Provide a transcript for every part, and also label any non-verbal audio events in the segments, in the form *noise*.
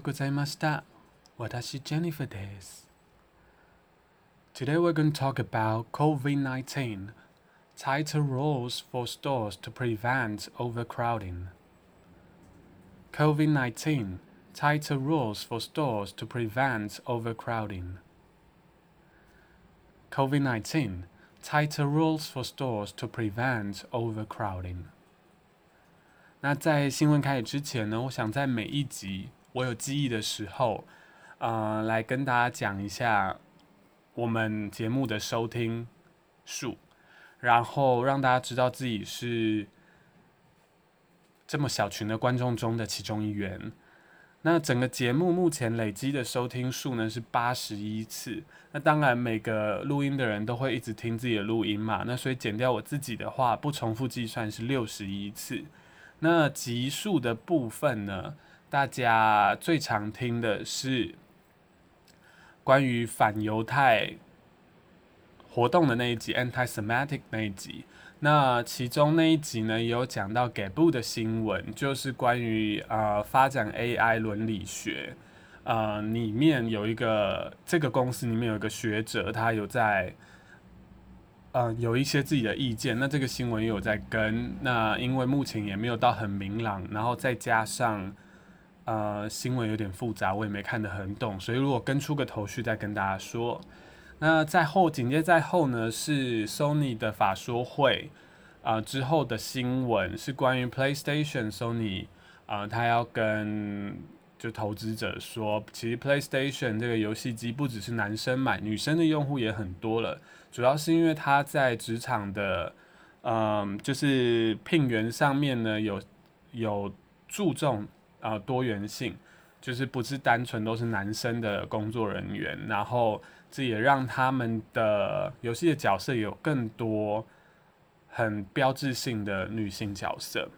ございました。私 Jennifer です。Today we're going to talk about COVID-19, tighter rules for stores to prevent overcrowding. COVID-19, tighter rules for stores to prevent overcrowding. COVID-19, tighter rules for stores to prevent overcrowding. 那在新闻开始之前呢，我想在每一集 我有记忆的时候，呃，来跟大家讲一下我们节目的收听数，然后让大家知道自己是这么小群的观众中的其中一员。那整个节目目前累积的收听数呢是八十一次。那当然每个录音的人都会一直听自己的录音嘛，那所以减掉我自己的话，不重复计算是六十一次。那集数的部分呢，大家最常听的是关于反犹太活动的那一集 （anti-Semitic） 那一集。那其中那一集呢，也有讲到给布的新闻，就是关于呃发展 AI 伦理学，呃里面有一个这个公司里面有一个学者，他有在呃有一些自己的意见。那这个新闻也有在跟，那因为目前也没有到很明朗，然后再加上呃新闻有点复杂，我也没看得很懂，所以如果跟出个头绪再跟大家说。那在后紧接在后呢是 Sony 的法说会，啊、之后的新闻是关于 PlayStation Sony 啊、他要跟就投资者说，其实 PlayStation 这个游戏机不只是男生买，女生的用户也很多了，主要是因为他在职场的嗯、就是聘员上面呢有有注重啊、多元性。就是不是单纯都是男生的工作人员，然后这也让他们的游戏的角色有更多很标志性的女性角色，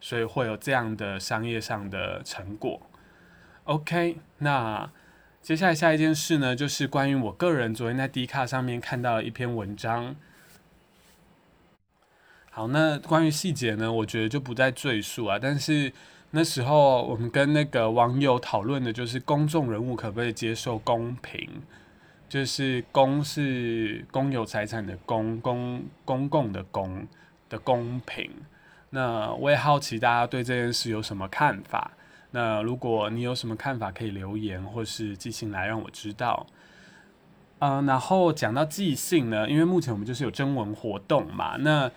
所以会有这样的商业上的成果。OK，那接下来下一件事呢，就是关于我个人昨天在 D 卡上面看到的一篇文章。好，那关于细节呢，我觉得就不再赘述啊，但是。那时候我们跟那个网友讨论的就是公众人物可不可以接受公平，就是公是公有财产的公，公公共的公的公平。那我也好奇大家对这件事有什么看法。那如果你有什么看法，可以留言或是寄信来让我知道。嗯、然后讲到寄信呢，因为目前我们就是有征文活动嘛，那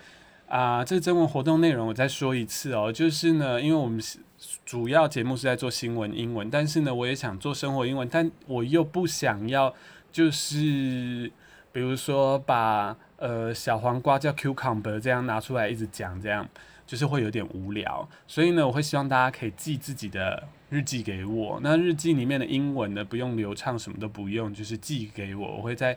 啊、这征文活动内容我再说一次哦，就是呢，因为我们是主要节目是在做新闻英文，但是呢，我也想做生活英文，但我又不想要就是比如说把呃小黄瓜叫 cucumber 这样拿出来一直讲，这样就是会有点无聊，所以呢，我会希望大家可以寄自己的日记给我，那日记里面的英文呢，不用流畅，什么都不用，就是寄给我，我会在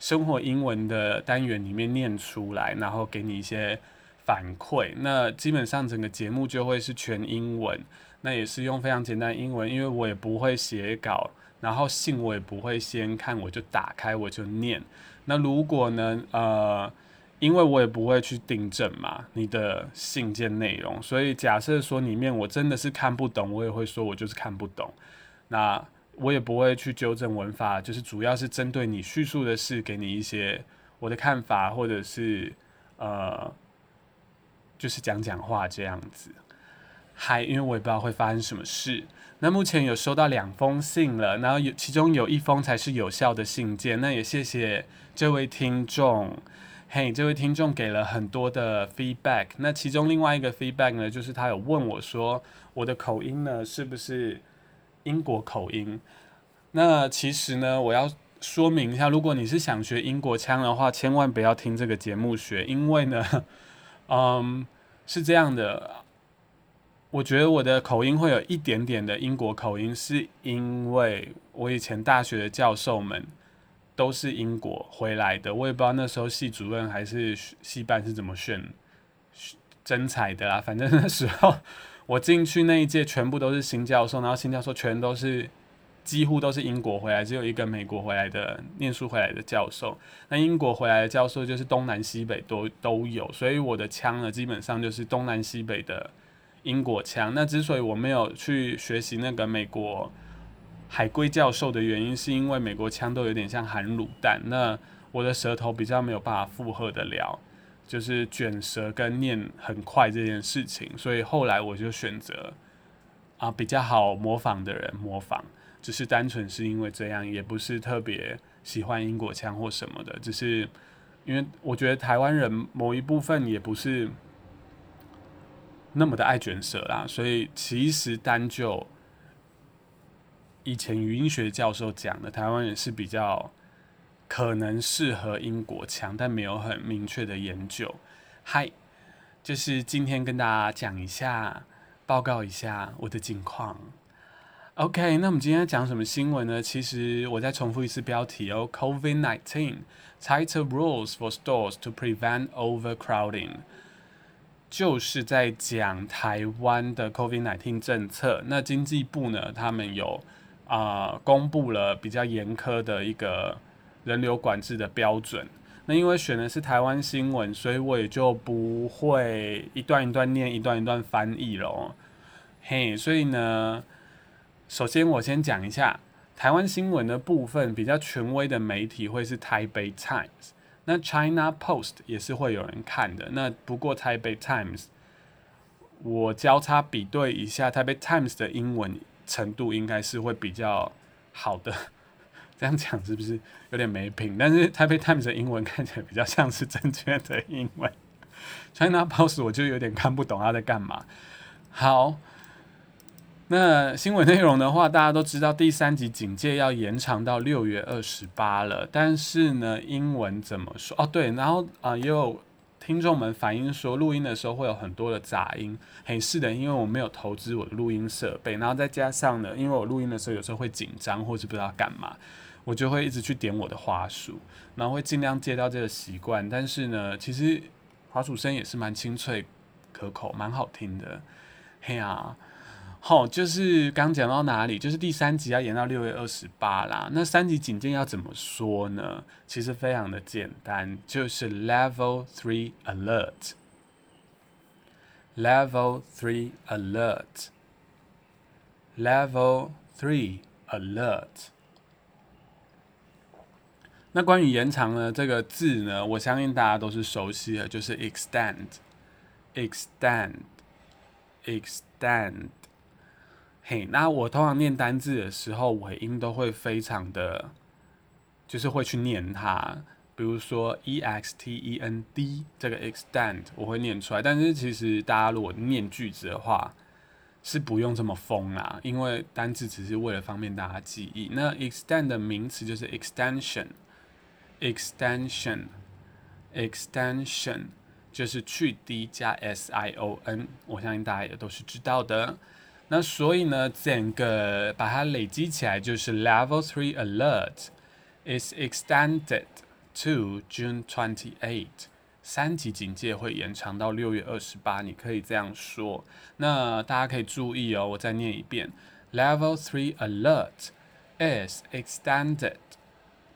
生活英文的单元里面念出来，然后给你一些反馈。那基本上整个节目就会是全英文，那也是用非常简单英文，因为我也不会写稿，然后信我也不会先看，我就打开我就念。那如果呢，呃，因为我也不会去订正嘛，你的信件内容，所以假设说里面我真的是看不懂，我也会说我就是看不懂。那我也不会去纠正文法，就是主要是针对你叙述的事，给你一些我的看法，或者是呃，就是讲讲话这样子。嗨，因为我也不知道会发生什么事。那目前有收到两封信了，然后有其中有一封才是有效的信件。那也谢谢这位听众，嘿，这位听众给了很多的 feedback。那其中另外一个 feedback 呢，就是他有问我说，我的口音呢是不是英国口音？那其实呢，我要说明一下，如果你是想学英国腔的话，千万不要听这个节目学，因为呢，嗯，是这样的。我觉得我的口音会有一点点的英国口音，是因为我以前大学的教授们都是英国回来的，我也不知道那时候系主任还是系办是怎么选真才的啦。反正那时候 *laughs* 我进去那一届全部都是新教授，然后新教授全都是几乎都是英国回来，只有一个美国回来的念书回来的教授。那英国回来的教授就是东南西北都都有，所以我的腔呢基本上就是东南西北的。英国腔，那之所以我没有去学习那个美国海龟教授的原因，是因为美国腔都有点像含卤蛋，那我的舌头比较没有办法负荷得了，就是卷舌跟念很快这件事情，所以后来我就选择啊比较好模仿的人模仿，只是单纯是因为这样，也不是特别喜欢英国腔或什么的，只是因为我觉得台湾人某一部分也不是那么的爱卷舌啦，所以其实单就。以前语音学教授讲的，台湾人是比较可能适合英国腔，但没有很明确的研究。嗨，就是今天跟大家讲一下，报告一下我的近况。OK，那我们今天讲什么新闻呢？其实我再重复一次标题哦：COVID-19 tighter rules for stores to prevent overcrowding。就是在讲台湾的 COVID-19 政策。那经济部呢，他们有。啊，公布了比较严苛的一个人流管制的标准。那因为选的是台湾新闻，所以我也就不会一段一段念，一段一段翻译了。嘿，所以呢，首先我先讲一下台湾新闻的部分，比较权威的媒体会是台北 Times，那 China Post 也是会有人看的。那不过台北 Times，我交叉比对一下台北 Times 的英文。程度应该是会比较好的，*laughs* 这样讲是不是有点没品？但是台北 Times 的英文看起来比较像是正确的英文，China Post 我就有点看不懂他在干嘛。好，那新闻内容的话，大家都知道第三级警戒要延长到六月二十八了，但是呢，英文怎么说？哦，对，然后啊也有。听众们反映说，录音的时候会有很多的杂音。嘿，是的，因为我没有投资我的录音设备，然后再加上呢，因为我录音的时候有时候会紧张，或是不知道干嘛，我就会一直去点我的花束，然后会尽量戒掉这个习惯。但是呢，其实滑鼠声也是蛮清脆可口，蛮好听的。嘿呀。好，就是刚讲到哪里，就是第三集要延到六月二十八啦。那三级警戒要怎么说呢？其实非常的简单，就是 Level Three Alert。Level Three Alert。Level Three Alert。那关于延长呢这个字呢，我相信大家都是熟悉的，就是 Extend，Extend，Extend。嘿，那我通常念单字的时候，尾音都会非常的，就是会去念它。比如说 e x t e n d 这个 extend 我会念出来，但是其实大家如果念句子的话，是不用这么疯啦，因为单字只是为了方便大家记忆。那 extend 的名词就是 extension，extension，extension 就是去 d 加 s i o n，我相信大家也都是知道的。那所以呢，整个把它累积起来就是 Level Three Alert is extended to June twenty eight。三级警戒会延长到六月二十八，你可以这样说。那大家可以注意哦，我再念一遍：Level Three Alert is extended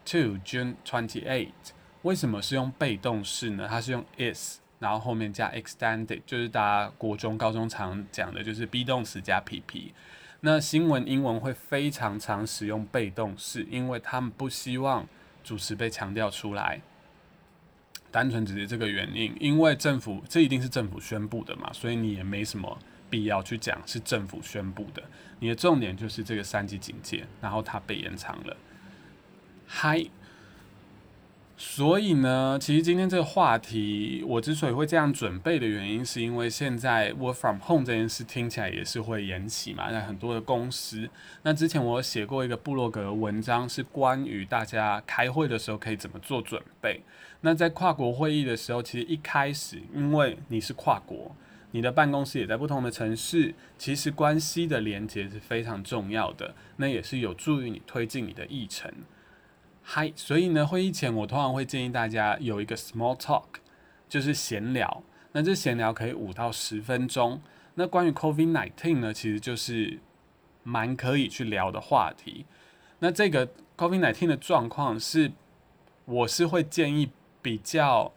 to June twenty eight。为什么是用被动式呢？它是用 is。然后后面加 extended，就是大家国中、高中常讲的，就是 be 动词加 pp。那新闻英文会非常常使用被动式，因为他们不希望主词被强调出来，单纯只是这个原因。因为政府这一定是政府宣布的嘛，所以你也没什么必要去讲是政府宣布的。你的重点就是这个三级警戒，然后它被延长了。Hi。所以呢，其实今天这个话题，我之所以会这样准备的原因，是因为现在 work from home 这件事听起来也是会延期嘛，在很多的公司。那之前我写过一个部落格文章，是关于大家开会的时候可以怎么做准备。那在跨国会议的时候，其实一开始，因为你是跨国，你的办公室也在不同的城市，其实关系的连接是非常重要的，那也是有助于你推进你的议程。嗨，所以呢，会议前我通常会建议大家有一个 small talk，就是闲聊。那这闲聊可以五到十分钟。那关于 COVID nineteen 呢，其实就是蛮可以去聊的话题。那这个 COVID nineteen 的状况是，我是会建议比较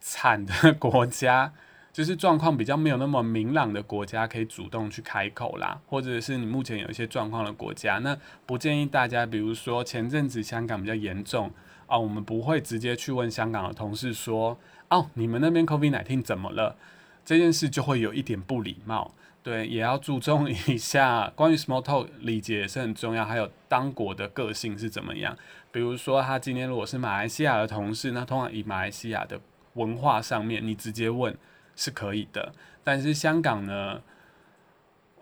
惨的国家。就是状况比较没有那么明朗的国家，可以主动去开口啦，或者是你目前有一些状况的国家，那不建议大家，比如说前阵子香港比较严重啊，我们不会直接去问香港的同事说，哦，你们那边 COVID-19 怎么了？这件事就会有一点不礼貌。对，也要注重一下关于 small talk 礼节也是很重要，还有当国的个性是怎么样。比如说，他今天如果是马来西亚的同事，那通常以马来西亚的文化上面，你直接问是可以的。但是香港呢，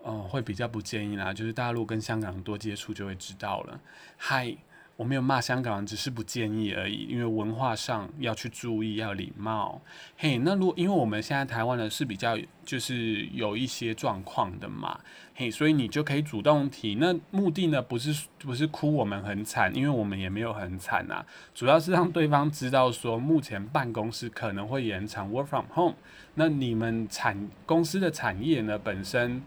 嗯，会比较不建议啦，就是大陆跟香港多接触就会知道了。嗨。我没有骂香港人，只是不建议而已，因为文化上要去注意，要礼貌。嘿，那如果因为我们现在台湾呢是比较就是有一些状况的嘛，嘿，所以你就可以主动提。那目的呢不是不是哭我们很惨，因为我们也没有很惨啊，主要是让对方知道说目前办公室可能会延长 work from home，那你们产公司的产业呢本身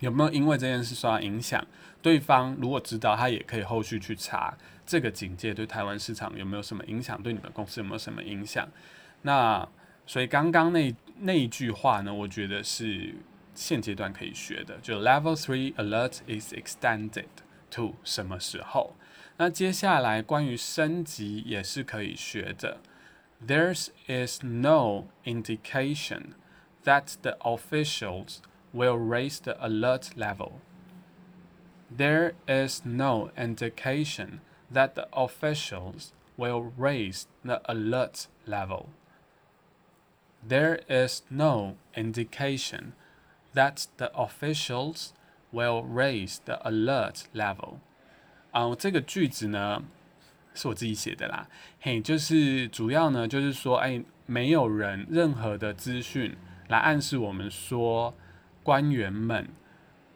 有没有因为这件事受到影响？对方如果知道，他也可以后续去查这个警戒对台湾市场有没有什么影响，对你们公司有没有什么影响。那所以刚刚那那一句话呢，我觉得是现阶段可以学的，就 Level Three Alert is extended to 什么时候？那接下来关于升级也是可以学的。There is no indication that the officials will raise the alert level. There is no indication that the officials will raise the alert level. There is no indication that the officials will raise the alert level. 啊，这个句子呢是我自己写的啦。嘿，就是主要呢就是说，哎，没有人任何的资讯来暗示我们说 官员们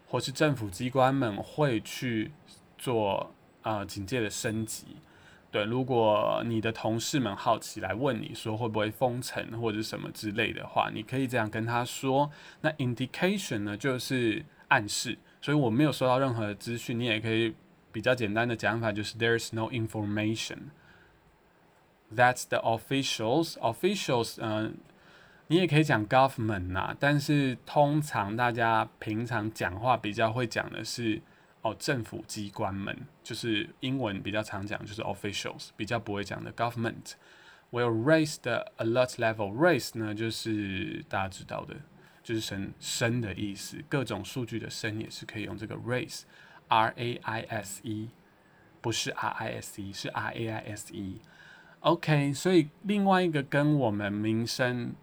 或是政府机关们会去做呃警戒的升级，对，如果你的同事们好奇来问你说会不会封城或者什么之类的话，你可以这样跟他说。那 indication 呢就是暗示，所以我没有收到任何的资讯，你也可以比较简单的讲法就是 there is no information that the officials officials 嗯。你也可以讲 government 呐，但是通常大家平常讲话比较会讲的是哦政府机关们，就是英文比较常讲就是 officials，比较不会讲的 government。Will raise the alert level。raise 呢就是大家知道的，就是升升的意思，各种数据的升也是可以用这个 raise，R A I S E，不是 R I S E，是 R A I S E。OK，所以另外一个跟我们民生。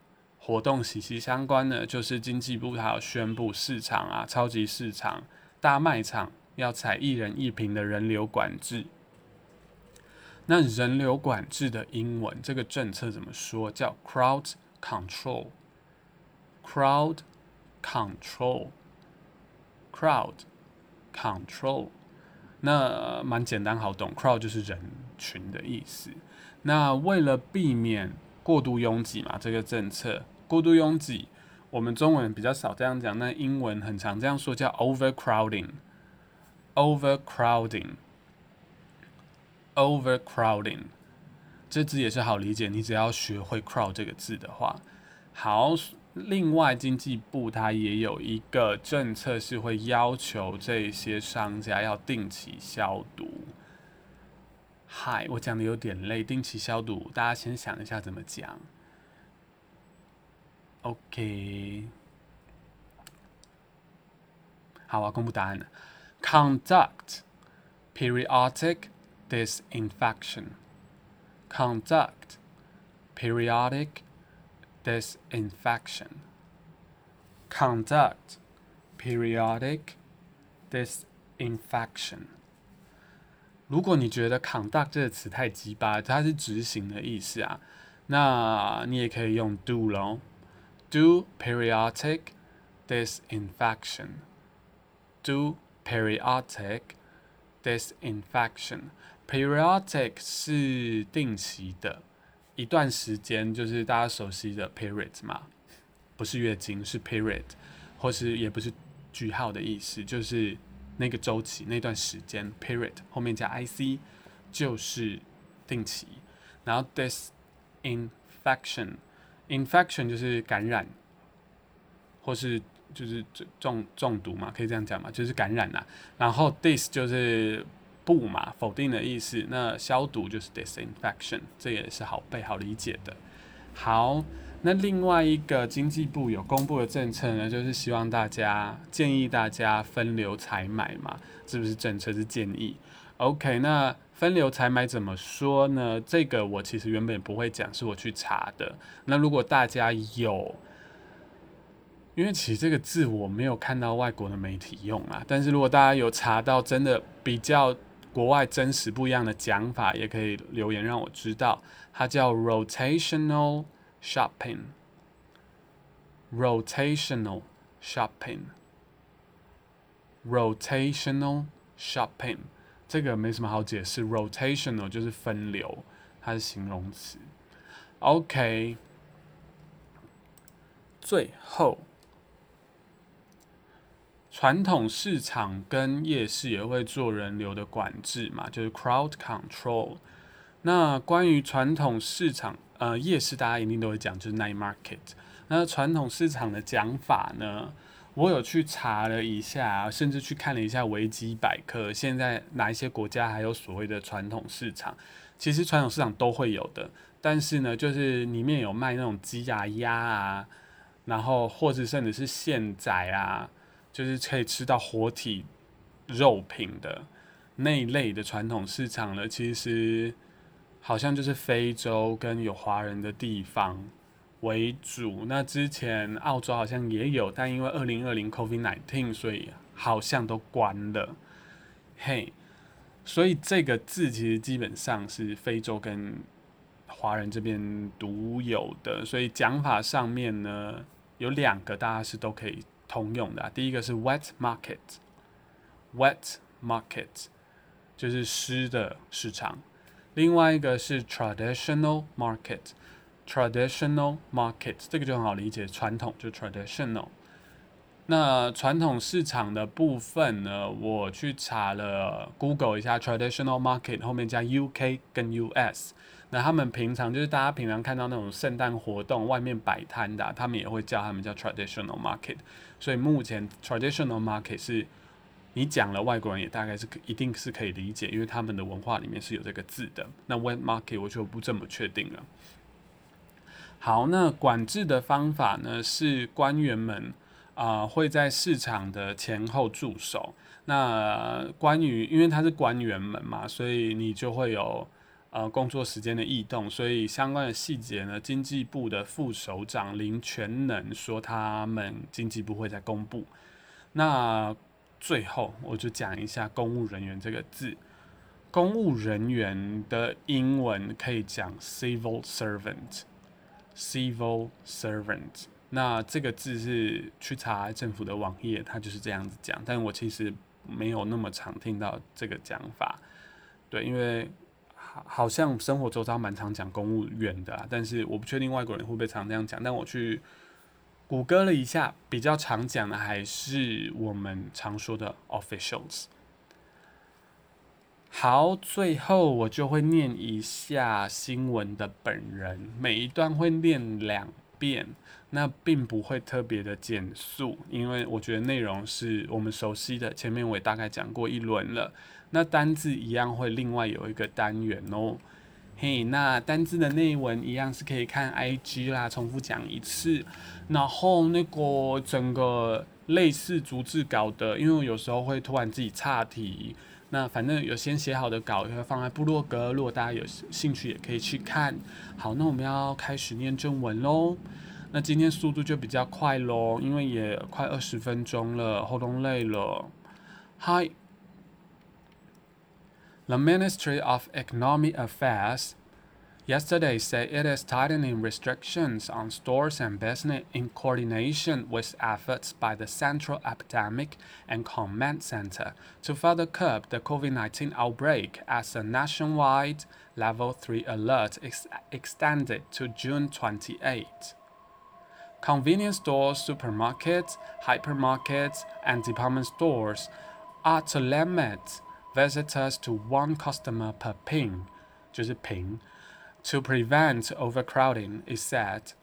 活动息息相关的，就是经济部它有宣布市场啊、超级市场、大卖场要采一人一瓶的人流管制。那人流管制的英文这个政策怎么说？叫 crowd control。crowd control。crowd control。那蛮简单好懂，crowd 就是人群的意思。那为了避免过度拥挤嘛，这个政策。过度拥挤，我们中文比较少这样讲，那英文很常这样说，叫 overcrowding。overcrowding，overcrowding，这字也是好理解，你只要学会 crowd 这个字的话。好，另外经济部它也有一个政策，是会要求这些商家要定期消毒。嗨，我讲的有点累，定期消毒，大家先想一下怎么讲。OK，好，我要公布答案了。Conduct periodic disinfection. Conduct periodic disinfection. Conduct periodic disinfection. 如果你觉得 conduct 这个词太鸡巴，它是执行的意思啊，那你也可以用 do 咯。Do periodic disinfection. Do periodic disinfection. Periodic 是定期的，一段时间就是大家熟悉的 period 嘛，不是月经，是 period，或是也不是句号的意思，就是那个周期那段时间 period 后面加 ic 就是定期，然后 disinfection。Infection 就是感染或是就是中中毒嘛，可以这样讲嘛，就是感染啦。然后 dis 就是不嘛，否定的意思。那消毒就是 disinfection，这也是好背好理解的。好，那另外一个经济部有公布的政策呢，就是希望大家建议大家分流采买嘛，是不是政策是建议？OK，那分流采买怎么说呢？这个我其实原本不会讲，是我去查的。那如果大家有，因为其实这个字我没有看到外国的媒体用啊，但是如果大家有查到真的比较国外真实不一样的讲法，也可以留言让我知道。它叫 rotational shopping，rotational shopping。rotational shopping。这个没什么好解释，rotational 就是分流，它是形容词。OK，最后。传统市场跟夜市也会做人流的管制嘛，就是 crowd control。那关于传统市场，呃，夜市大家一定都会讲，就是 night market。那传统市场的讲法呢，我有去查了一下，甚至去看了一下维基百科，现在哪一些国家还有所谓的传统市场？其实传统市场都会有的，但是呢，就是里面有卖那种鸡啊、鸭啊，然后或者甚至是现宰啊。就是可以吃到活体肉品的那一类的传统市场呢，其实好像就是非洲跟有华人的地方为主。那之前澳洲好像也有，但因为二零二零 COVID nineteen，所以好像都关了。嘿，所以这个字其实基本上是非洲跟华人这边独有的，所以讲法上面呢有两个，大家是都可以。通用的，第一个是 wet market，wet market 就是湿的市场，另外一个是 traditional market Traditional market 这个就很好理解，传统就 traditional。那传统市场的部分呢，我去查了 Google 一下 traditional market 后面加 UK 跟 US。那他们平常就是大家平常看到那种圣诞活动外面摆摊的，他们也会叫他们叫 traditional market。所以目前 traditional market 是你讲了，外国人也大概是一定是可以理解，因为他们的文化里面是有这个字的。那 Went market 我就不这么确定了。好，那管制的方法呢是官员们啊会在市场的前后驻守。那关于因为他是官员们嘛，所以你就会有。呃，工作时间的异动，所以相关的细节呢，经济部的副首长林全能说，他们经济部会在公布。那最后我就讲一下公务人员这个字，公务人员的英文可以讲 civil servant civil servant。那这个字是去查政府的网页，它就是这样子讲，但我其实没有那么常听到这个讲法，对，因为。好好像生活周遭蛮常讲公务员的啊，但是我不确定外国人会不会常这样讲。但我去谷歌了一下，比较常讲的还是我们常说的 officials。好，最后我就会念一下新闻的本人，每一段会念两遍，那并不会特别的简述，因为我觉得内容是我们熟悉的，前面我也大概讲过一轮了。那单字一样会另外有一个单元哦，嘿，那单字的内文一样是可以看 IG 啦，重复讲一次。然后那个整个类似逐字稿的，因为我有时候会突然自己岔题，那反正有先写好的稿也会放在部落格，如果大家有兴趣也可以去看。好，那我们要开始念正文喽。那今天速度就比较快喽，因为也快二十分钟了，喉咙累了。Hi。The Ministry of Economic Affairs yesterday said it is tightening restrictions on stores and business in coordination with efforts by the Central Epidemic and Command Center to further curb the COVID 19 outbreak as a nationwide level 3 alert is extended to June 28. Convenience stores, supermarkets, hypermarkets, and department stores are to limit visitors to one customer per ping, 就是屏, To prevent overcrowding, it said.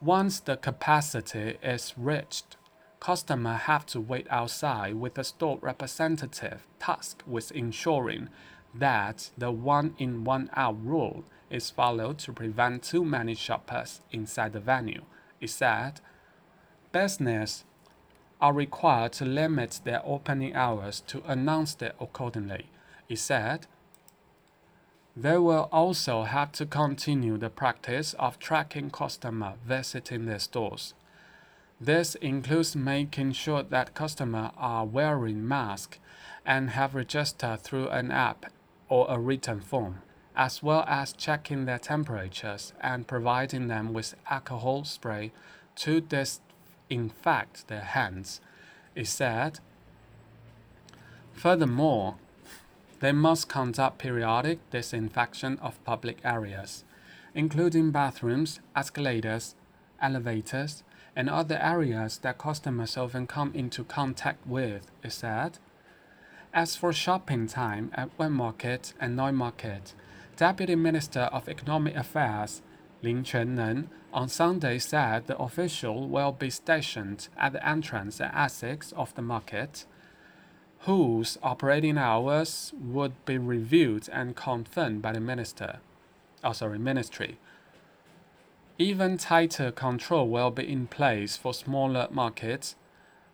Once the capacity is reached, customers have to wait outside with a store representative tasked with ensuring that the one in one out rule is followed to prevent too many shoppers inside the venue. It said, business are required to limit their opening hours to announce it accordingly. It said, they will also have to continue the practice of tracking customers visiting their stores. This includes making sure that customers are wearing masks and have registered through an app or a written form, as well as checking their temperatures and providing them with alcohol spray to disinfect their hands, it said. Furthermore, they must conduct periodic disinfection of public areas, including bathrooms, escalators, elevators, and other areas that customers often come into contact with, it said. As for shopping time at wet market and night market, Deputy Minister of Economic Affairs Lin Quanren on Sunday said the official will be stationed at the entrance and exits of the market, whose operating hours would be reviewed and confirmed by the minister. Oh, sorry, ministry. Even tighter control will be in place for smaller markets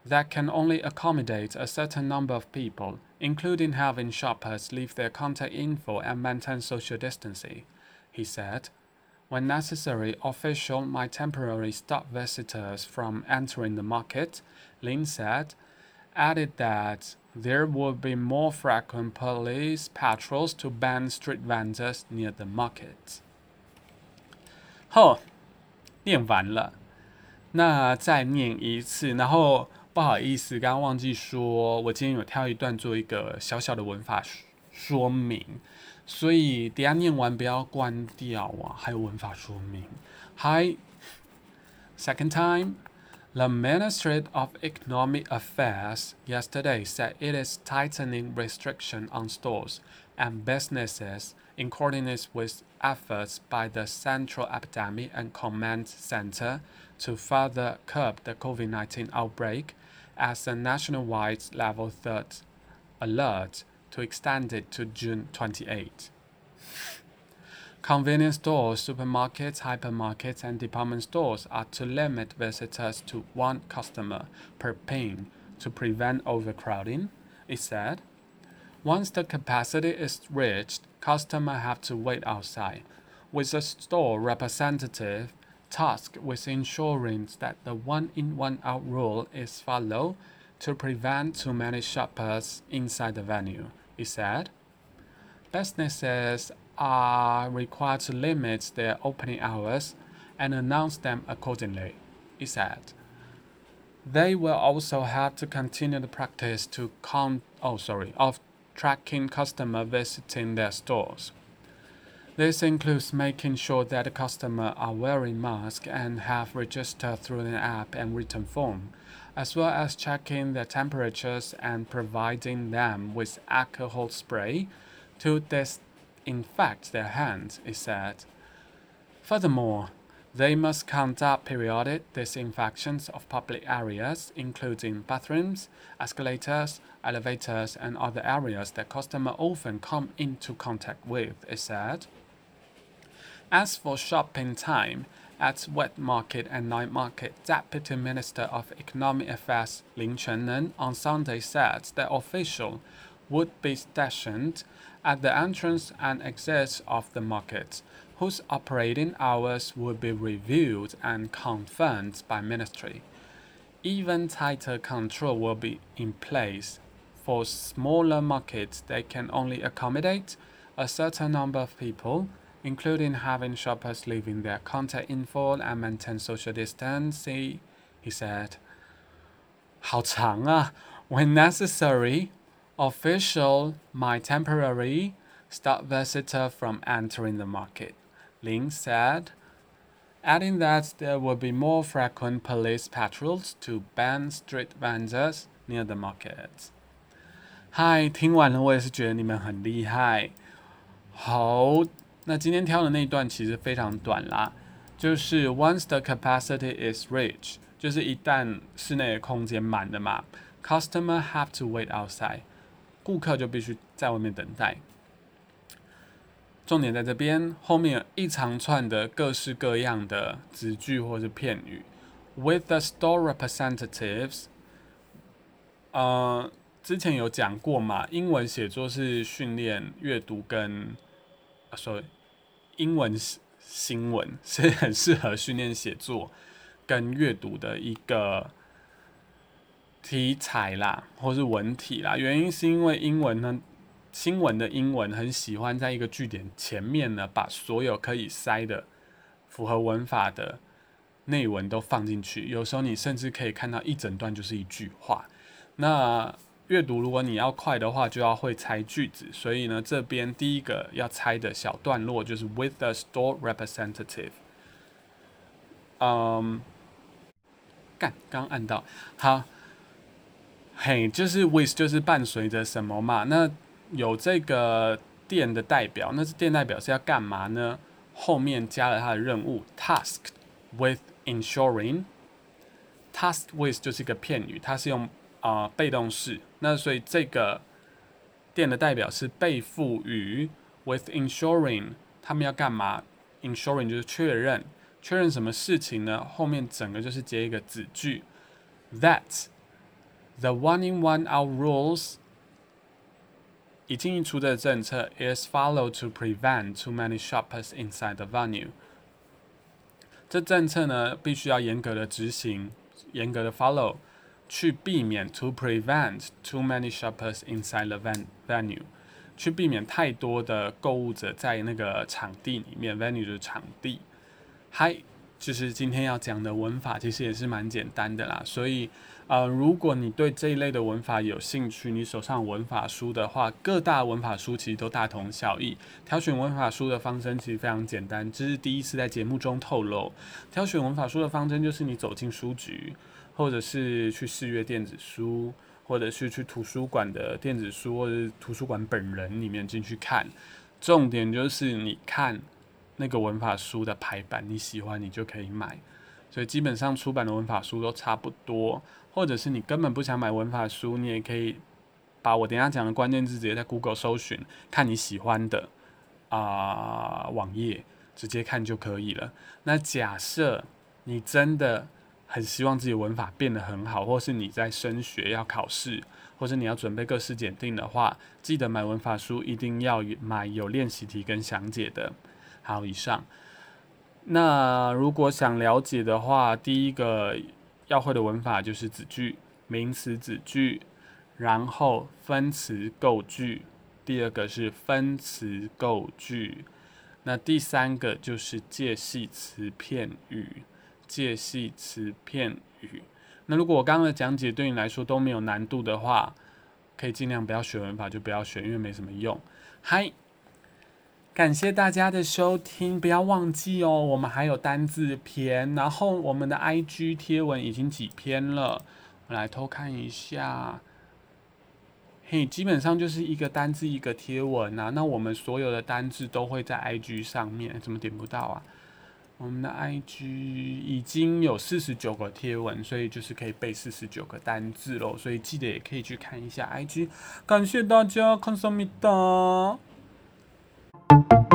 that can only accommodate a certain number of people, including having shoppers leave their contact info and maintain social distancing, he said. When necessary, officials might temporarily stop visitors from entering the market, Lin said, added that there would be more frequent police patrols to ban street vendors near the market. 后念完了，那再念一次。然后不好意思，刚刚忘记说，我今天有挑一段做一个小小的文法说明，所以等下念完不要关掉啊，还有文法说明。Hi, second time. The Ministry of Economic Affairs yesterday said it is tightening restrictions on stores and businesses in coordination with efforts by the Central Epidemic and Command Center to further curb the COVID 19 outbreak as a nationwide level 3 alert to extend it to June 28. Convenience stores, supermarkets, hypermarkets, and department stores are to limit visitors to one customer per pin to prevent overcrowding, it said. Once the capacity is reached, customers have to wait outside, with a store representative tasked with ensuring that the one in one out rule is followed to prevent too many shoppers inside the venue, it said. Businesses are required to limit their opening hours and announce them accordingly, he said. They will also have to continue the practice to count oh sorry of tracking customers visiting their stores. This includes making sure that the customers are wearing masks and have registered through an app and written form, as well as checking their temperatures and providing them with alcohol spray to disinfect their hands, it said. Furthermore, they must conduct periodic disinfections of public areas, including bathrooms, escalators, elevators, and other areas that customers often come into contact with, it said. As for shopping time, at wet market and night market, Deputy Minister of Economic Affairs Lin Quanren on Sunday said that officials would be stationed at the entrance and exits of the market whose operating hours would be reviewed and confirmed by ministry. Even tighter control will be in place. For smaller markets, they can only accommodate a certain number of people, including having shoppers leaving their contact info and maintain social distancing, he said. 好长啊! When necessary, official might temporarily stop visitor from entering the market. Lin said, adding that there will be more frequent police patrols to ban street vendors near the market. 嗨，听完了，我也是觉得你们很厉害。好，那今天挑的那一段其实非常短啦，就是 Once the capacity is reached， 就是一旦室内的空间满了嘛，customer have to wait outside， 顾客就必须在外面等待。重点在这边，后面有一长串的各式各样的子句或是片语。With the store representatives，呃，之前有讲过嘛，英文写作是训练阅读跟，所以英文新闻 *laughs* 是很适合训练写作跟阅读的一个题材啦，或是文体啦。原因是因为英文呢。新闻的英文很喜欢在一个句点前面呢，把所有可以塞的、符合文法的内文都放进去。有时候你甚至可以看到一整段就是一句话。那阅读如果你要快的话，就要会猜句子。所以呢，这边第一个要猜的小段落就是 with the store representative。嗯，干，刚按到，好，嘿，就是 with 就是伴随着什么嘛？那有这个店的代表，那是店代表是要干嘛呢？后面加了他的任务 task with ensuring，task with 就是一个片语，它是用啊被动式。那所以这个店的代表是被赋予 with ensuring，他们要干嘛？ensuring 就是确认，确认什么事情呢？后面整个就是接一个子句，that the one in one out rules。已经出的政策 is followed to prevent too many shoppers inside the venue。这政策呢，必须要严格的执行，严格的 follow，去避免 to prevent too many shoppers inside the venue，去避免太多的购物者在那个场地里面，venue 就是场地。嗨就是今天要讲的文法，其实也是蛮简单的啦，所以。呃，如果你对这一类的文法有兴趣，你手上文法书的话，各大文法书其实都大同小异。挑选文法书的方针其实非常简单，这是第一次在节目中透露。挑选文法书的方针就是你走进书局，或者是去试阅电子书，或者是去图书馆的电子书，或者图书馆本人里面进去看。重点就是你看那个文法书的排版，你喜欢你就可以买。所以基本上出版的文法书都差不多。或者是你根本不想买文法书，你也可以把我等下讲的关键字直接在 Google 搜寻，看你喜欢的啊网页，直接看就可以了。那假设你真的很希望自己文法变得很好，或是你在升学要考试，或者你要准备各式检定的话，记得买文法书一定要买有练习题跟详解的。好，以上。那如果想了解的话，第一个。要会的文法就是子句、名词子句，然后分词构句。第二个是分词构句，那第三个就是介系词片语。介系词片语。那如果我刚刚的讲解对你来说都没有难度的话，可以尽量不要学文法，就不要学，因为没什么用。嗨。感谢大家的收听，不要忘记哦，我们还有单字篇，然后我们的 IG 贴文已经几篇了，我来偷看一下。嘿，基本上就是一个单字一个贴文啊，那我们所有的单字都会在 IG 上面，怎么点不到啊？我们的 IG 已经有四十九个贴文，所以就是可以背四十九个单字喽，所以记得也可以去看一下 IG。感谢大家，康萨米达。you